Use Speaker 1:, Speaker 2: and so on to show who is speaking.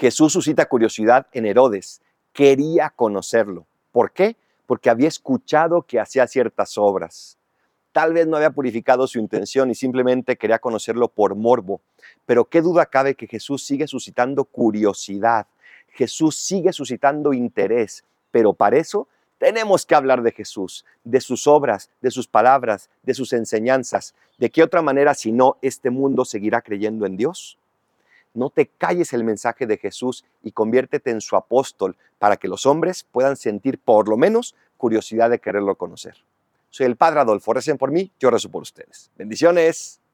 Speaker 1: Jesús suscita curiosidad en Herodes. Quería conocerlo. ¿Por qué? Porque había escuchado que hacía ciertas obras. Tal vez no había purificado su intención y simplemente quería conocerlo por morbo. Pero qué duda cabe que Jesús sigue suscitando curiosidad. Jesús sigue suscitando interés. Pero para eso tenemos que hablar de Jesús, de sus obras, de sus palabras, de sus enseñanzas. ¿De qué otra manera si no este mundo seguirá creyendo en Dios? No te calles el mensaje de Jesús y conviértete en su apóstol para que los hombres puedan sentir por lo menos curiosidad de quererlo conocer. Soy el Padre Adolfo, recen por mí, yo rezo por ustedes. Bendiciones.